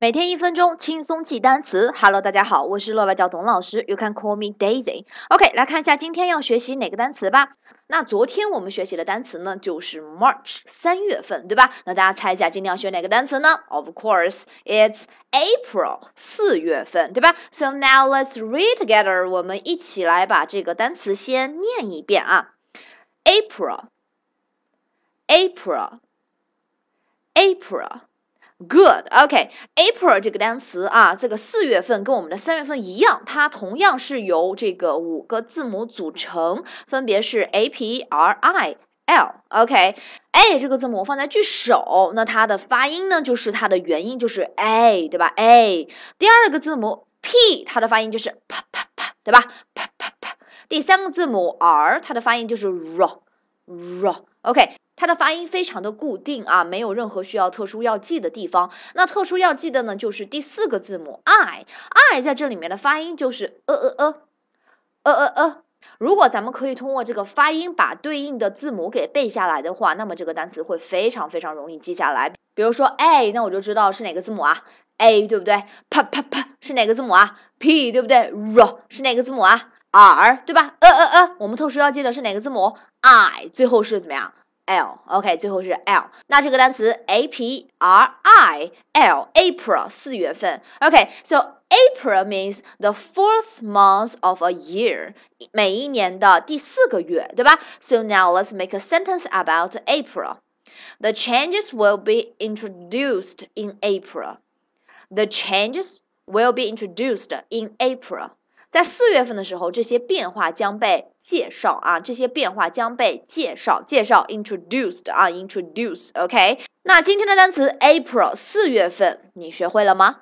每天一分钟轻松记单词。Hello，大家好，我是乐外教董老师，You can call me Daisy。OK，来看一下今天要学习哪个单词吧。那昨天我们学习的单词呢，就是 March 三月份，对吧？那大家猜一下今天要学哪个单词呢？Of course, it's April 四月份，对吧？So now let's read together。我们一起来把这个单词先念一遍啊。April，April，April。Good, OK. April 这个单词啊，这个四月份跟我们的三月份一样，它同样是由这个五个字母组成，分别是 A P R I L. OK，A 这个字母放在句首，那它的发音呢，就是它的元音就是 A，对吧？A。第二个字母 P，它的发音就是啪啪啪，对吧？啪啪啪。第三个字母 R，它的发音就是 R R。OK。它的发音非常的固定啊，没有任何需要特殊要记的地方。那特殊要记的呢，就是第四个字母 i，i 在这里面的发音就是呃呃呃，呃呃呃。如果咱们可以通过这个发音把对应的字母给背下来的话，那么这个单词会非常非常容易记下来。比如说 a，那我就知道是哪个字母啊？a 对不对？啪啪啪是哪个字母啊？p 对不对？r 是哪个字母啊 ？r 对吧？呃呃呃，我们特殊要记的是哪个字母？i，最后是怎么样？L，OK，最后是 L。那这个单词 A P R I L，April 四月份。OK，so April means the fourth month of a year，每一年的第四个月，对吧？So now let's make a sentence about April. The changes will be introduced in April. The changes will be introduced in April. 在四月份的时候，这些变化将被介绍啊，这些变化将被介绍，介绍 introduced 啊，introduce，OK。那今天的单词 April 四月份，你学会了吗？